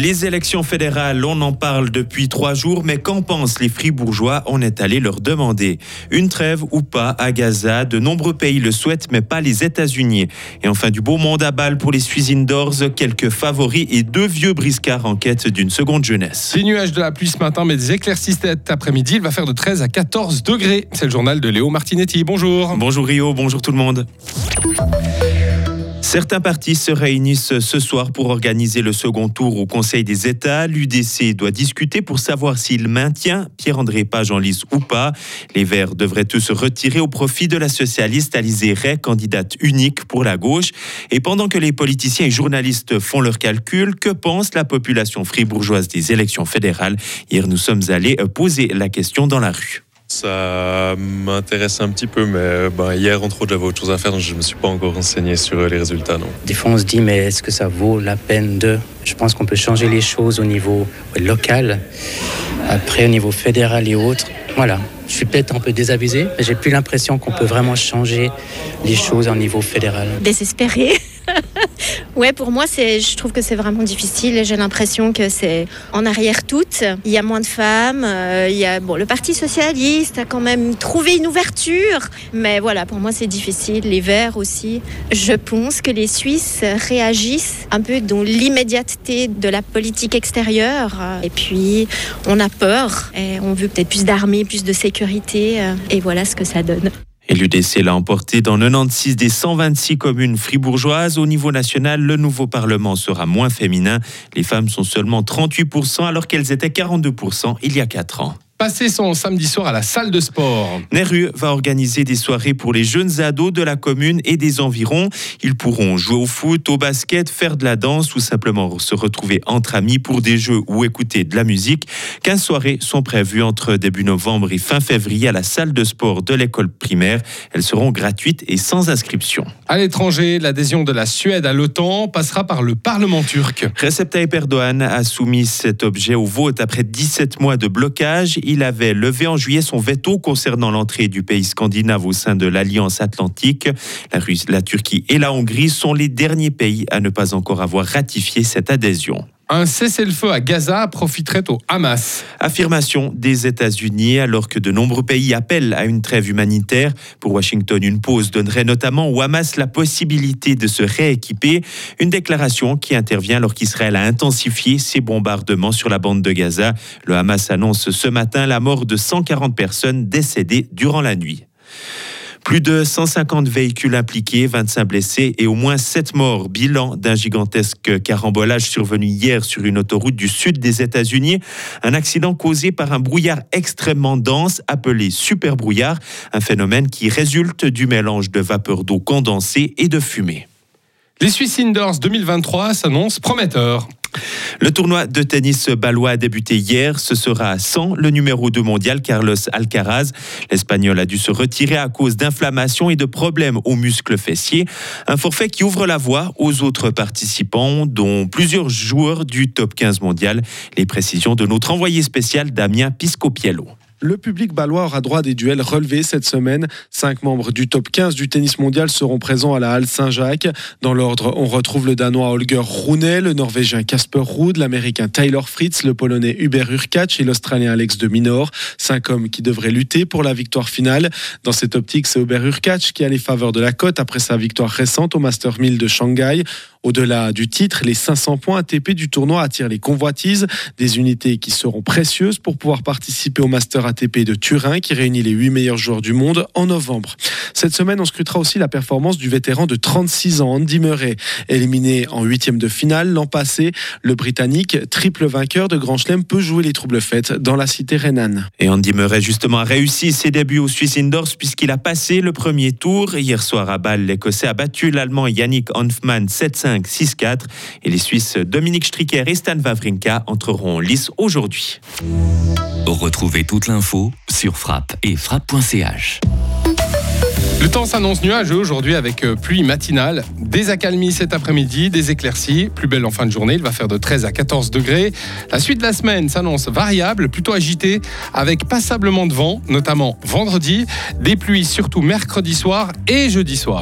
Les élections fédérales, on en parle depuis trois jours, mais qu'en pensent les fribourgeois? On est allé leur demander. Une trêve ou pas à Gaza, de nombreux pays le souhaitent, mais pas les États-Unis. Et enfin, du beau monde à balle pour les Swiss Indoors, quelques favoris et deux vieux briscards en quête d'une seconde jeunesse. Des nuages de la pluie ce matin, mais des éclaircies cet après-midi. Il va faire de 13 à 14 degrés. C'est le journal de Léo Martinetti. Bonjour. Bonjour Rio, bonjour tout le monde. Certains partis se réunissent ce soir pour organiser le second tour au Conseil des États. L'UDC doit discuter pour savoir s'il maintient Pierre-André Page en lice ou pas. Les Verts devraient eux se retirer au profit de la socialiste Alizé Ray, candidate unique pour la gauche. Et pendant que les politiciens et journalistes font leurs calculs, que pense la population fribourgeoise des élections fédérales? Hier, nous sommes allés poser la question dans la rue. Ça m'intéresse un petit peu, mais ben, hier, entre autres, j'avais autre chose à faire, donc je ne me suis pas encore renseigné sur les résultats. Non. Des fois, on se dit, mais est-ce que ça vaut la peine de? Je pense qu'on peut changer les choses au niveau local, après au niveau fédéral et autres. Voilà, je suis peut-être un peu désabusé, mais j'ai plus l'impression qu'on peut vraiment changer les choses au niveau fédéral. Désespéré Ouais, pour moi, c'est, je trouve que c'est vraiment difficile. J'ai l'impression que c'est en arrière toute. Il y a moins de femmes. Euh, il y a, bon, le Parti socialiste a quand même trouvé une ouverture, mais voilà, pour moi, c'est difficile. Les Verts aussi. Je pense que les Suisses réagissent un peu dans l'immédiateté de la politique extérieure. Et puis, on a peur. Et on veut peut-être plus d'armée, plus de sécurité. Et voilà ce que ça donne. L'UDC l'a emporté dans 96 des 126 communes fribourgeoises. Au niveau national, le nouveau Parlement sera moins féminin. Les femmes sont seulement 38% alors qu'elles étaient 42% il y a 4 ans passer son samedi soir à la salle de sport. Neru va organiser des soirées pour les jeunes ados de la commune et des environs. Ils pourront jouer au foot, au basket, faire de la danse ou simplement se retrouver entre amis pour des jeux ou écouter de la musique. 15 soirées sont prévues entre début novembre et fin février à la salle de sport de l'école primaire. Elles seront gratuites et sans inscription. À l'étranger, l'adhésion de la Suède à l'OTAN passera par le Parlement turc. Recep Tayyip Erdogan a soumis cet objet au vote après 17 mois de blocage il avait levé en juillet son veto concernant l'entrée du pays scandinave au sein de l'Alliance Atlantique. La, la Turquie et la Hongrie sont les derniers pays à ne pas encore avoir ratifié cette adhésion. Un cessez-le-feu à Gaza profiterait au Hamas. Affirmation des États-Unis alors que de nombreux pays appellent à une trêve humanitaire. Pour Washington, une pause donnerait notamment au Hamas la possibilité de se rééquiper. Une déclaration qui intervient alors qu'Israël a intensifié ses bombardements sur la bande de Gaza. Le Hamas annonce ce matin la mort de 140 personnes décédées durant la nuit. Plus de 150 véhicules impliqués, 25 blessés et au moins 7 morts. Bilan d'un gigantesque carambolage survenu hier sur une autoroute du sud des États-Unis. Un accident causé par un brouillard extrêmement dense appelé super brouillard, un phénomène qui résulte du mélange de vapeur d'eau condensée et de fumée. Les Swiss Indoors 2023 s'annoncent prometteurs. Le tournoi de tennis balois a débuté hier. Ce sera sans le numéro 2 mondial, Carlos Alcaraz. L'Espagnol a dû se retirer à cause d'inflammation et de problèmes aux muscles fessiers. Un forfait qui ouvre la voie aux autres participants, dont plusieurs joueurs du top 15 mondial. Les précisions de notre envoyé spécial Damien Piscopiello. Le public balois aura droit à des duels relevés cette semaine. Cinq membres du top 15 du tennis mondial seront présents à la Halle Saint-Jacques. Dans l'ordre, on retrouve le Danois Holger Rune, le Norvégien Casper Ruud, l'Américain Tyler Fritz, le Polonais Hubert Urkacz et l'Australien Alex de Minor. Cinq hommes qui devraient lutter pour la victoire finale. Dans cette optique, c'est Hubert Urkacz qui a les faveurs de la cote après sa victoire récente au Master 1000 de Shanghai. Au-delà du titre, les 500 points ATP du tournoi attirent les convoitises, des unités qui seront précieuses pour pouvoir participer au Master ATP de Turin qui réunit les 8 meilleurs joueurs du monde en novembre. Cette semaine, on scrutera aussi la performance du vétéran de 36 ans, Andy Murray. Éliminé en huitième de finale l'an passé, le Britannique, triple vainqueur de Grand Chelem, peut jouer les troubles fêtes dans la cité rhénane. Et Andy Murray, justement, a réussi ses débuts au Swiss Indoors puisqu'il a passé le premier tour. Hier soir à Bâle, l'Écossais a battu l'Allemand Yannick Hanfmann 7-5, 6-4. Et les Suisses Dominique Stricker et Stan Wawrinka entreront en lice aujourd'hui. Retrouvez toute l'info sur frappe et frappe.ch. Le temps s'annonce nuageux aujourd'hui avec euh, pluie matinale, des accalmies cet après-midi, des éclaircies, plus belle en fin de journée, il va faire de 13 à 14 degrés. La suite de la semaine s'annonce variable, plutôt agitée, avec passablement de vent, notamment vendredi, des pluies surtout mercredi soir et jeudi soir.